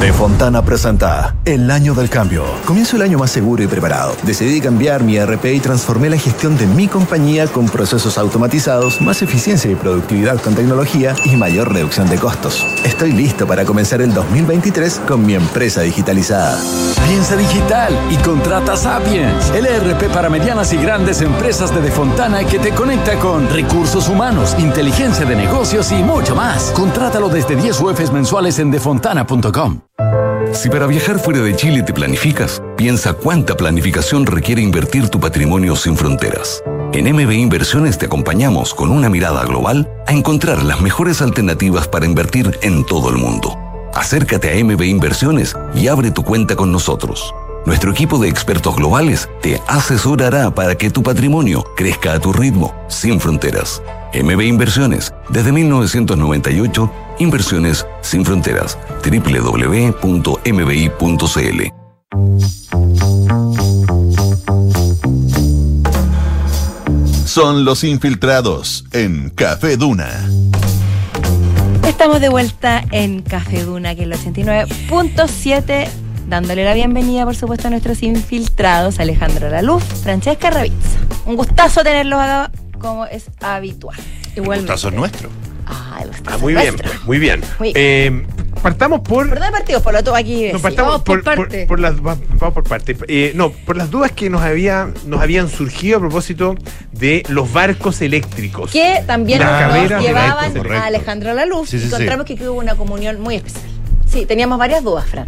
De Fontana presenta El Año del Cambio. Comienzo el año más seguro y preparado. Decidí cambiar mi RP y transformé la gestión de mi compañía con procesos automatizados, más eficiencia y productividad con tecnología y mayor reducción de costos. Estoy listo para comenzar el 2023 con mi empresa digitalizada. Piensa digital y contrata Sapiens, el ERP para medianas y grandes empresas de Defontana que te conecta con recursos humanos, inteligencia de negocios y mucho más. Contrátalo desde 10 UFs mensuales en defontana.com. Si para viajar fuera de Chile te planificas, piensa cuánta planificación requiere invertir tu patrimonio sin fronteras. En MB Inversiones te acompañamos con una mirada global a encontrar las mejores alternativas para invertir en todo el mundo. Acércate a MB Inversiones y abre tu cuenta con nosotros. Nuestro equipo de expertos globales te asesorará para que tu patrimonio crezca a tu ritmo, sin fronteras. MB Inversiones, desde 1998, Inversiones sin fronteras. www.mbi.cl. Son los infiltrados en Café Duna. Estamos de vuelta en Café Duna, que es el 89.7, dándole la bienvenida, por supuesto, a nuestros infiltrados, Alejandro Laluz, Francesca Ravizza. Un gustazo tenerlos acá, como es habitual. Igualmente. Gustazo es nuestro. Ah, el gustazo Ah, muy es bien, nuestro. muy bien. Muy- Eh, partamos por. ¿Por dónde partimos? Por lo todo aquí. No, partamos Vamos por, por, por- parte. por las, va- vamos por parte. Eh, no, por las dudas que nos, había, nos habían surgido a propósito de los barcos eléctricos. que también Las nos llevaban a Alejandro Laluz Sí, sí, y sí. encontramos que hubo una comunión muy especial. Sí, teníamos varias dudas, Fran.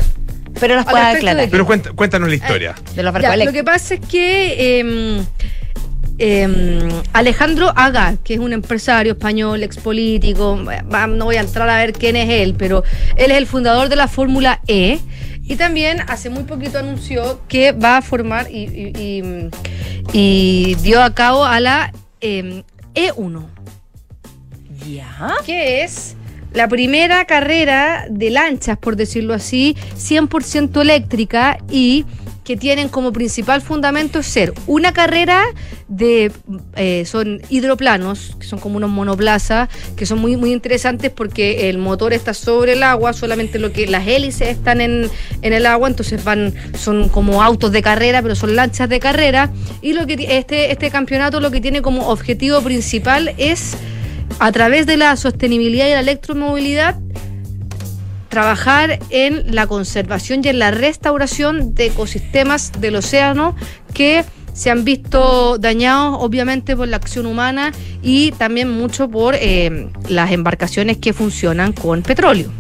Pero las respecto aclarar. Pero cuenta- cuéntanos la historia. De los barcos Ya, lo eléctricos. que pasa es que em, em, Alejandro Aga, que es un empresario español, expolítico, no voy a entrar a ver quién es él, pero él es el fundador de la Fórmula E. Y también hace muy poquito anunció que va a formar y, y- y- y dio a cabo a la em, E1. Ya. Que es la primera carrera de lanchas, por decirlo así, 100% eléctrica y que tienen como principal fundamento ser una carrera de eh, son hidroplanos que son como unos monoplazas que son muy muy interesantes porque el motor está sobre el agua solamente lo que las hélices están en, en el agua entonces van son como autos de carrera pero son lanchas de carrera. Y lo que este este campeonato lo que tiene como objetivo principal es a través de la sostenibilidad y la electromovilidad trabajar en la conservación y en la restauración de ecosistemas del océano que se han visto dañados obviamente por la acción humana y también mucho por eh, las embarcaciones que funcionan con petróleo.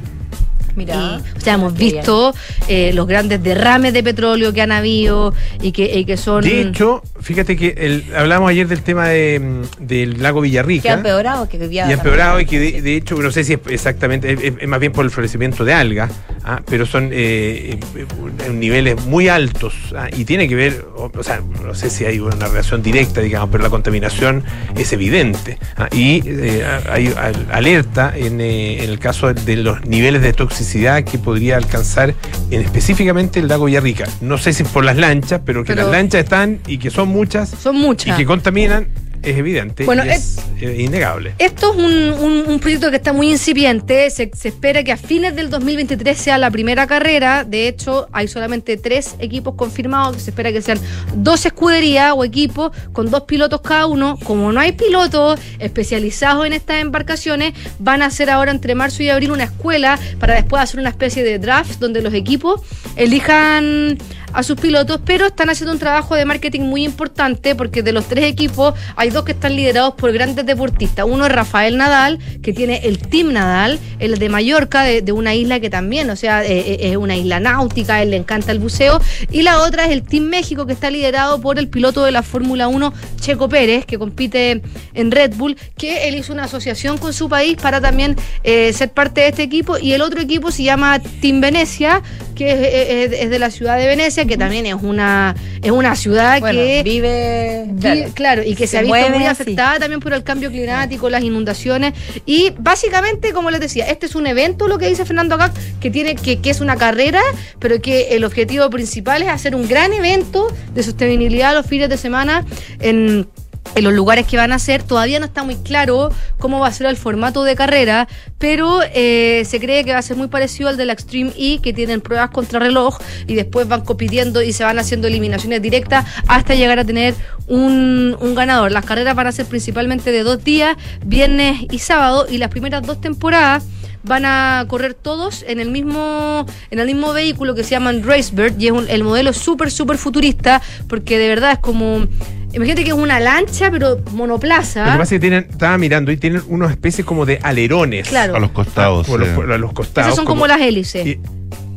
Mira. Y, o sea, hemos visto eh, los grandes derrames de petróleo que han habido y que, y que son... De hecho, fíjate que el, hablamos ayer del tema de, mm, del lago Que ha Villarrica. empeorado, que día Y ha empeorado y que de, de hecho, no sé si es exactamente, es, es más bien por el florecimiento de algas, ah, pero son eh, eh, en niveles muy altos ah, y tiene que ver, o, o sea, no sé si hay una relación directa, digamos, pero la contaminación es evidente. ah, y eh, hay al- alerta en, eh, en el caso de los niveles de toxicidad que podría alcanzar en específicamente el lago Villarrica. No sé si por las lanchas, pero que Pero- las lanchas están y que son muchas Son muchas. y que contaminan es evidente Bueno, y es innegable. Esto es un, un- un proyecto que está muy incipiente. Se, se espera que a fines del 2023 sea la primera carrera. De hecho, hay solamente tres equipos confirmados. Se espera que sean dos escuderías o equipos con dos pilotos cada uno. Como no hay pilotos especializados en estas embarcaciones, van a hacer ahora entre marzo y abril una escuela para después hacer una especie de draft donde los equipos elijan a sus pilotos, pero están haciendo un trabajo de marketing muy importante porque de los tres equipos hay dos que están liderados por grandes deportistas. Uno es Rafael Nadal, que tiene el Team Nadal, el de Mallorca, de, una isla que también, o sea, eh, eh, es una isla náutica, él le encanta el buceo. Y la otra es el Team México, que está liderado por el piloto de la Fórmula 1, Checo Pérez, que compite en Red Bull, que él hizo una asociación con su país para también eh, ser parte de este equipo. Y el otro equipo se llama Team Venecia, que es de la ciudad de Venecia, que también es una, es una ciudad Bueno, que vive. Vi- claro, y que se, se ha visto mueve muy afectada también por el cambio climático, las inundaciones. Y básicamente, como les decía, este es un evento, lo que dice Fernando acá, que tiene que, que es una carrera, pero que el objetivo principal es hacer un gran evento de sostenibilidad los fines de semana en en los lugares que van a ser. Todavía no está muy claro cómo va a ser el formato de carrera, pero eh, se cree que va a ser muy parecido al de la Extreme E, que tienen pruebas contra reloj y después van compitiendo y se van haciendo eliminaciones directas hasta llegar a tener un, un ganador. Las carreras van a ser principalmente de dos días, viernes y sábado, y las primeras dos temporadas van a correr todos en el mismo en el mismo vehículo que se llaman Racebird y es un- el modelo súper súper futurista porque de verdad es como imagínate que es una lancha pero monoplaza Lo que pasa es que tienen, estaba mirando y tienen unas especies como de alerones. Claro. A los costados. Los, sí. por los costados. esas son como, las hélices y-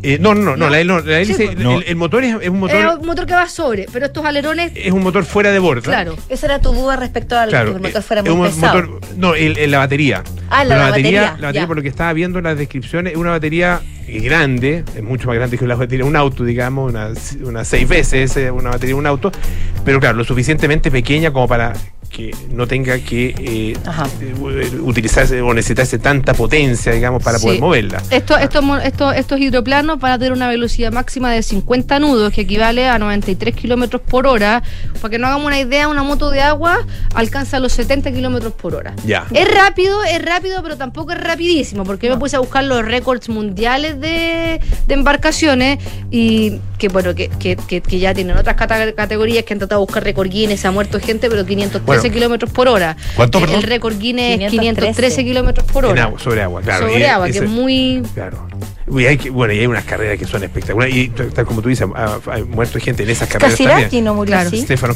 eh, no, no, no, no, la, no, la hélice- Sí, el, motor es, es un es motor, un motor que va sobre pero estos alerones es un motor fuera de borda. claro Esa era tu duda respecto al Claro, que el motor eh, fuera es muy un pesado. motor- no, el- el- la batería. Ah, la- Pero la batería, batería, la batería, ya. por lo que estaba viendo en las descripciones, es una batería eh, grande, es mucho más grande que la batería de un auto, digamos, una, una seis veces una batería de un auto, pero claro, lo suficientemente pequeña como para que no tenga que eh, eh, utilizarse o necesitarse tanta potencia, digamos, para poder moverla. Estos, estos, mo- estos, hidroplanos van a tener una velocidad máxima de 50 nudos, que equivale a 93 kilómetros por hora. Para que no hagamos una idea, una moto de agua alcanza los 70 kilómetros por hora. Ya. Es rápido, es rápido, pero tampoco es rapidísimo, porque yo me puse a buscar los récords mundiales de, de embarcaciones y que bueno, que, que, que- que ya tienen otras cata- categorías que han tratado de buscar récord Guinness, ha muerto gente, pero 513 Bueno. Kilómetros por hora. ¿Cuánto, el, perdón? el récord Guinness es 513 513 kilómetros por En hora. agua, sobre agua, claro. Sobre Y agua, que ese- es muy... Claro. Y hay que- bueno, y hay unas carreras que son espectaculares. Y tal como tú dices, ha, ha muerto gente en esas carreras Casiraghi también. no murió Claro. así. Stefano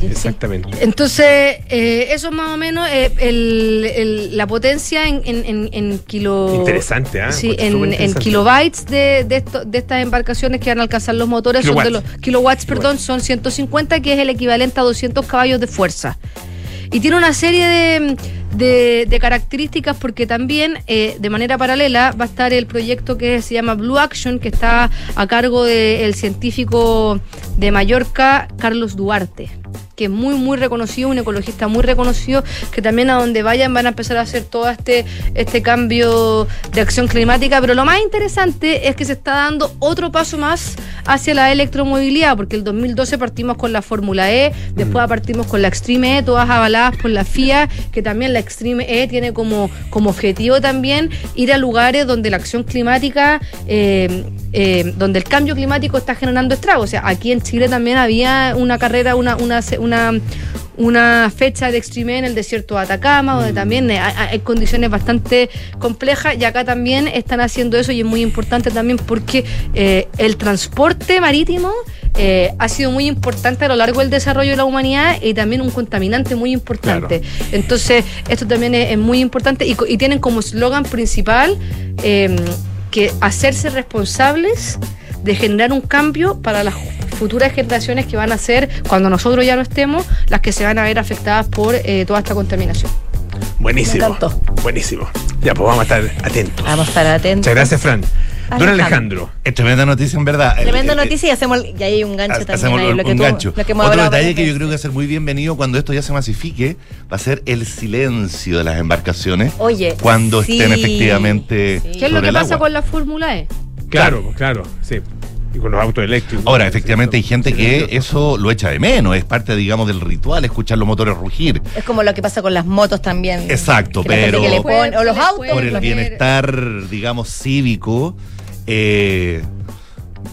sí. Exactamente. Entonces, eh, eso es más o menos eh, el- el- la potencia en, en, en, en kilo... Interesante, ¿ah? Sí, en, kilobytes de, de, esto- de estas embarcaciones que van a alcanzar los motores son de los Kilowatts. kilowatts, perdón, son 150, que es el equivalente a 200 caballos de fuerza. Y tiene una serie de, de- de características porque también eh, de manera paralela va a estar el proyecto que se llama Blue Action, que está a cargo del científico de Mallorca, Carlos Duarte que es muy, muy reconocido, un ecologista muy reconocido, que también a donde vayan van a empezar a hacer todo este, este cambio de acción climática. Pero lo más interesante es que se está dando otro paso más hacia la electromovilidad, porque el 2012 partimos con la Fórmula E, después partimos con la Extreme E, todas avaladas por la FIA, que también la Extreme E tiene como, como objetivo también ir a lugares donde la acción climática, eh, eh, donde el cambio climático está generando estragos. O sea, aquí en Chile también había una carrera, una, una, una, una fecha de Extreme en el desierto de Atacama, donde también hay, hay condiciones bastante complejas y acá también están haciendo eso y es muy importante también porque eh, el transporte marítimo eh, ha sido muy importante a lo largo del desarrollo de la humanidad y también un contaminante muy importante. Entonces, esto también es, es muy importante y, tienen como eslogan principal eh, que hacerse responsables de generar un cambio para las futuras generaciones que van a ser, cuando nosotros ya no estemos, las que se van a ver afectadas por eh, toda esta contaminación. Buenísimo. Me encantó. Buenísimo. Ya, pues vamos a estar atentos. Vamos a estar atentos. Muchas gracias, Fran. Don Alejandro. Es tremenda noticia, en verdad. Tremenda El- el- noticia y hacemos, y hay un gancho también. Hacemos ahí, un, lo que un tú- gancho. lo que hemos Otro hablado detalle que yo creo que va a ser muy bienvenido cuando esto ya se masifique va a ser el silencio de las embarcaciones Oye, cuando sí. estén efectivamente Sí. ¿Qué es lo que pasa agua. con la Fórmula E? Claro, claro, sí. Y con los autos eléctricos. Ahora, efectivamente hay gente que eso lo echa de menos, es parte, digamos, del ritual, escuchar los motores rugir. Es como lo que pasa con las motos también. Exacto, Que pero que le pone- o los autos. por el bienestar, digamos, cívico. eh,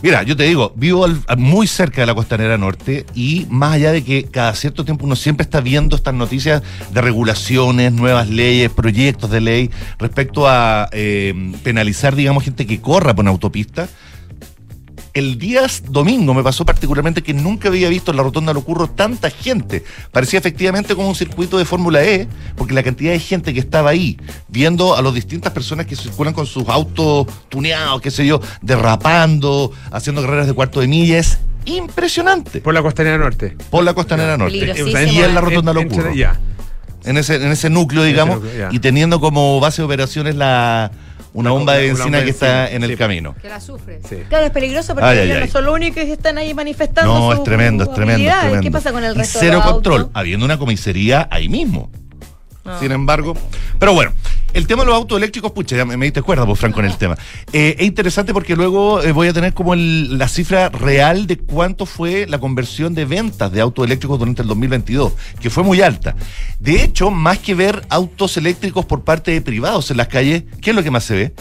mira, yo te digo, vivo al- muy cerca de la costanera norte y más allá de que cada cierto tiempo uno siempre está viendo estas noticias de regulaciones, nuevas leyes, proyectos de ley respecto a eh, penalizar, digamos, gente que corra por una autopista. El día domingo me pasó particularmente que nunca había visto en la rotonda Lo Curro tanta gente. Parecía efectivamente como un circuito de Fórmula E, porque la cantidad de gente que estaba ahí, viendo a las distintas personas que circulan con sus autos tuneados, qué sé yo, derrapando, haciendo carreras de cuarto de milla, es impresionante. Por la costanera norte. Por la costanera norte. Y en la rotonda Lo En- ese, en ese núcleo, digamos, núcleo, y teniendo como base de operaciones la una bomba de benzina que está en el sí. camino. Que la sufre. Claro, es peligroso porque Ay, ay, ellos ay. no son los únicos que están ahí manifestando. No, sus es tremendo, es tremendo, es tremendo. ¿Qué pasa con el Y resto de cero los control, autos? habiendo una comisaría ahí mismo. No. Sin embargo, pero bueno, el tema de los autos eléctricos, pucha, ya me, diste cuerda, pues, Franco, en el tema. Eh, es interesante porque luego eh, voy a tener como la cifra real de cuánto fue la conversión de ventas de autos eléctricos durante el 2022, que fue muy alta. De hecho, más que ver autos eléctricos por parte de privados en las calles, ¿qué es lo que más se ve?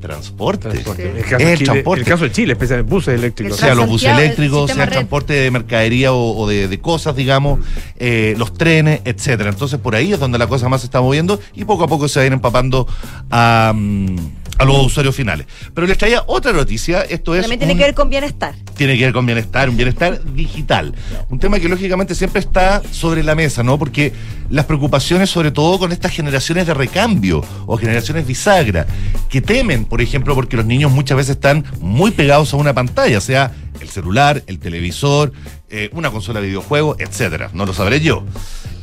Transporte. Transporte. El caso, de el Chile, transporte. el caso de Chile, especialmente buses eléctricos. sea los buses el eléctricos, sea el red. transporte de mercadería o, o de, de cosas, digamos, eh, los trenes, etcétera. Entonces por ahí es donde la cosa más se está moviendo y poco a poco se va a ir empapando a, mm, a los usuarios finales. Pero les traía otra noticia, esto es También tiene un- que ver con bienestar. tiene que ver con bienestar, un bienestar digital. Un tema que lógicamente siempre está sobre la mesa, ¿no? Porque las preocupaciones, sobre todo con estas generaciones de recambio o generaciones bisagra, que temen, por ejemplo, porque los niños muchas veces están muy pegados a una pantalla, sea el celular, el televisor, eh, una consola de videojuegos, etcétera. No lo sabré yo.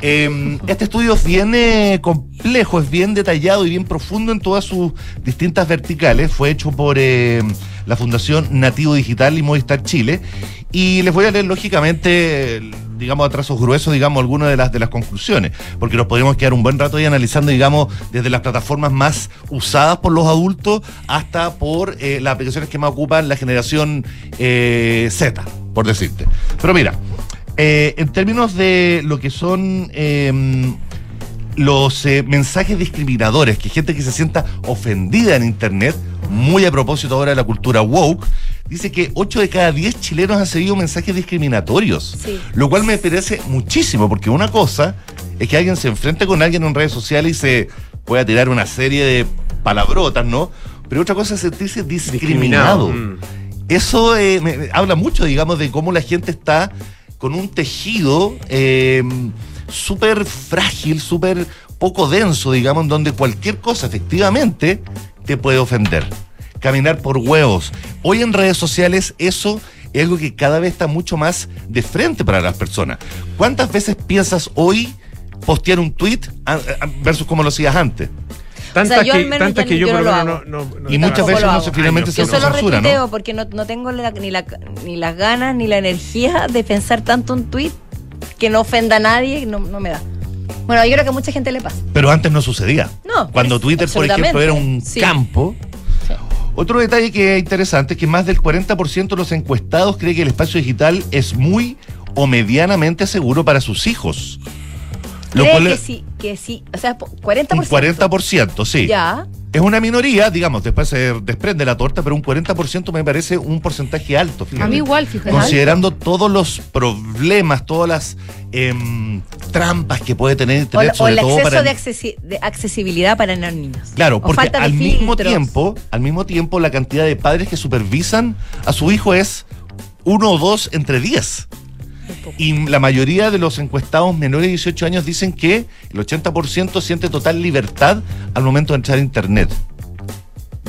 Eh, este estudio es bien eh, complejo, es bien detallado y bien profundo en todas sus distintas verticales. Fue hecho por eh, la Fundación Nativo Digital y Movistar Chile. Y les voy a leer, lógicamente, digamos, a trazos gruesos, digamos, algunas de las, de las conclusiones, porque nos podríamos quedar un buen rato ahí analizando, digamos, desde las plataformas más usadas por los adultos hasta por eh, las aplicaciones que más ocupan la generación eh, Z, por decirte. Pero mira, eh, en términos de lo que son em, los eh, mensajes discriminadores, que gente que se sienta ofendida en Internet, muy a propósito ahora de la cultura woke, dice que 8 de cada 10 chilenos han recibido mensajes discriminatorios. Sí. Lo cual me parece muchísimo, porque una cosa es que alguien se enfrente con alguien en redes sociales y se pueda tirar una serie de palabrotas, ¿no? Pero otra cosa es sentirse discriminado. Mm. Eso eh, me- me habla mucho, digamos, de cómo la gente está con un tejido eh, súper frágil, súper poco denso, digamos, en donde cualquier cosa efectivamente te puede ofender. Caminar por huevos. Hoy en redes sociales eso es algo que cada vez está mucho más de frente para las personas. ¿Cuántas veces piensas hoy postear un tweet ah, ah, versus como lo hacías antes? Tantas O sea, yo al que, menos tantas ya que yo, no por lo lo hago. menos no, no- no- Y muchas veces lo no se finalmente se Yo solo autocensura, retuiteo ¿no? porque no, no tengo la- ni, la, ni las ganas ni la energía de pensar tanto un tweet que no ofenda a nadie, no, no me da. Bueno, yo creo que a mucha gente le pasa. Pero antes no sucedía. No, Cuando pues, Twitter, por ejemplo, era un Sí. campo. Otro detalle que es interesante es que más del 40% de los encuestados cree que el espacio digital es muy o medianamente seguro para sus hijos. Lo Cree cual que es sí, que sí. O sea, po- 40%. un 40%, sí. Ya. Es una minoría, digamos, después se desprende la torta, pero un 40% me parece un porcentaje alto. fíjate. A mí igual, fíjate. Considerando todos los problemas, todas las em, trampas que puede tener O, Internet, o sobre el todo exceso para de, accesi- de accesibilidad para los niños. Claro, O porque al mismo filtros. tiempo, al mismo tiempo la cantidad de padres que supervisan a su hijo es uno o dos entre diez. Y la mayoría de los encuestados menores de 18 años dicen que el 80% siente total libertad al momento de entrar a internet.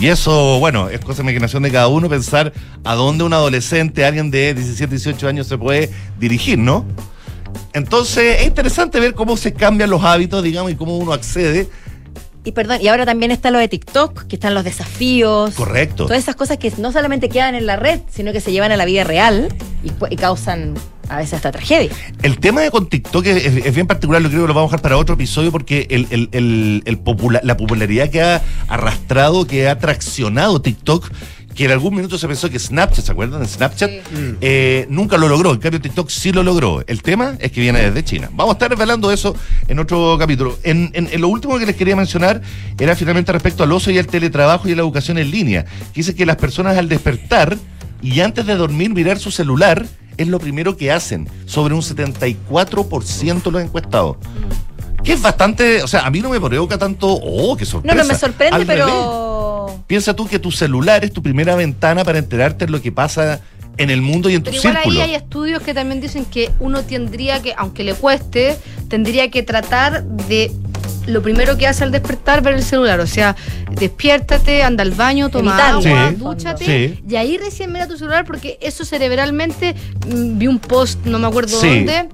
Y eso, bueno, es cosa de imaginación de cada uno pensar a dónde un adolescente, alguien de 17, 18 años se puede dirigir, ¿no? Entonces es interesante ver cómo se cambian los hábitos, digamos, y cómo uno accede. Y perdón, y ahora también está lo de TikTok, que están los desafíos. Correcto. Todas esas cosas que no solamente quedan en la red, sino que se llevan a la vida real y, y causan a veces hasta tragedia. El tema de con TikTok es, es- es bien particular, lo creo que lo vamos a dejar para otro episodio porque el, el- el- el popula- la popularidad que ha arrastrado, que ha traccionado TikTok, que en algún minuto se pensó que Snapchat, ¿se acuerdan de Snapchat? Eh, nunca lo logró, en cambio TikTok sí lo logró. El tema es que viene desde China. Vamos a estar revelando eso en otro capítulo. En, en- en lo último que les quería mencionar era finalmente respecto al oso y al teletrabajo y a la educación en línea. Que dice que las personas al despertar y antes de dormir mirar su celular es lo primero que hacen, sobre un 74% de los encuestados. Que es bastante, o sea, a mí no me provoca tanto, oh, qué No, sorpresa. no me sorprende, Al revés. pero. Piensa tú que tu celular es tu primera ventana para enterarte de lo que pasa en el mundo y en tu Pero igual círculo. ahí hay estudios que también dicen que uno tendría que, aunque le cueste, tendría que tratar de lo primero que hace al despertar ver el celular. O sea, despiértate, anda al baño, toma Evitarlo. agua, Sí, dúchate sí. y ahí recién mira tu celular porque eso cerebralmente, mm, vi un post, no me acuerdo Sí, dónde,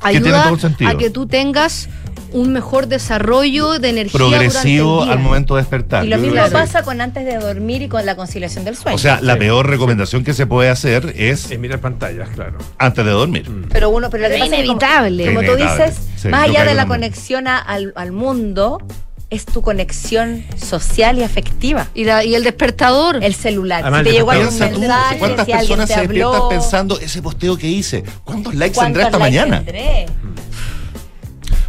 ayuda a que tú tengas un mejor desarrollo de energía Progresivo durante el al momento de despertar. Y lo mismo pasa con antes de dormir y con la conciliación del sueño. O sea, la peor recomendación que se puede hacer es Es mirar pantallas, claro. antes de dormir. pero uno, pero lo que es que como- inevitable. Como, tú Inevitable. dices, Sí, más allá de la también. conexión a- al, al mundo, es tu conexión social y afectiva. Y, la- y el despertador. El celular. Además, si te llegó algún mensaje, ¿cuántas si alguien personas te se despiertan habló, pensando ese posteo que hice? ¿Cuántos likes tendré ¿cuántos esta likes mañana? tendré?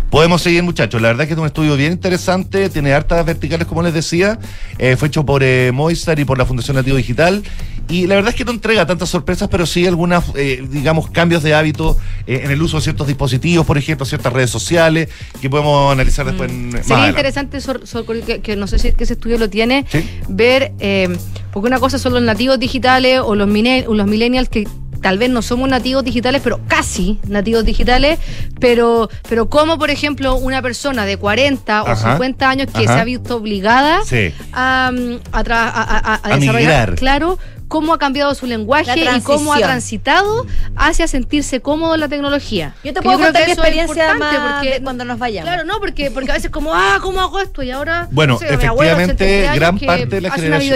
Podemos seguir, muchachos. La verdad que es un estudio bien interesante, tiene hartas verticales, como les decía. Eh, fue hecho por eh, Movistar y por la Fundación Nativo Digital. Y la verdad es que no entrega tantas sorpresas, pero sí algunas, eh, digamos, cambios de hábito eh, en el uso de ciertos dispositivos, por ejemplo, ciertas redes sociales, que podemos analizar después en- más Sería interesante, Sor- Sor- que, que no sé si que ese estudio lo tiene, Sí. ver, eh, porque una cosa son los nativos digitales o los, mine- o los millennials que tal vez no somos nativos digitales, pero casi nativos digitales, pero, pero como por ejemplo una persona de 40 o Ajá. 50 años que Ajá. se ha visto obligada Sí. mm, a, a- a- a A desarrollar, migrar. claro, cómo ha cambiado su lenguaje y cómo ha transitado hacia sentirse cómodo en la tecnología. Yo te puedo contar mi experiencia importante más porque cuando nos vayamos. Claro, no, porque, porque a veces como, ah, ¿cómo hago esto? Y ahora, Bueno, no sé, mi abuelo, efectivamente, 83 años, gran parte de la generación.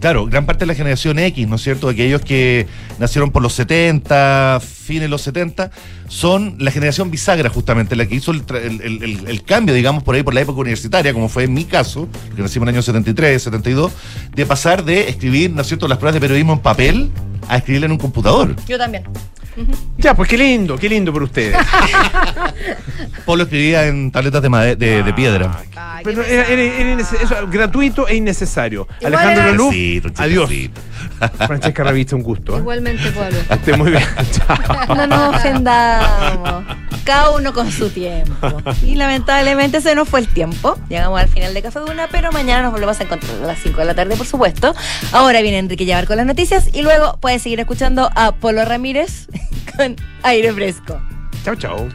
Claro, gran parte de la generación X, ¿no es cierto? Aquellos que nacieron por los 70, fines de los 70, son la generación bisagra, justamente, la que hizo el, tra- el- el- el- el cambio, digamos, por ahí por la época universitaria, como fue en mi caso, que nací en el año 73, 72, de pasar de escribir, ¿no es cierto?, las pruebas de periodismo en papel a escribirla en un computador. Yo también. Ya, pues qué lindo, qué lindo por ustedes. [LAUGHS] Polo escribía en tabletas de, made- de, de piedra. Ay, Pero qué era, era- pesado. era innece- eso, gratuito e innecesario. Igual Alejandro era- adiós. [LAUGHS] Francesca Ravista, un gusto. ¿eh? Igualmente, Pablo. Esté muy bien. [LAUGHS] Chao. No nos ofendamos. Cada uno con su tiempo. Y lamentablemente se nos fue el tiempo. Llegamos al final de Café Duna, pero mañana nos volvemos a encontrar a las 5 de la tarde, por supuesto. Ahora viene Enrique Llevar con las noticias y luego puedes seguir escuchando a Polo Ramírez con aire fresco. Chao, chao.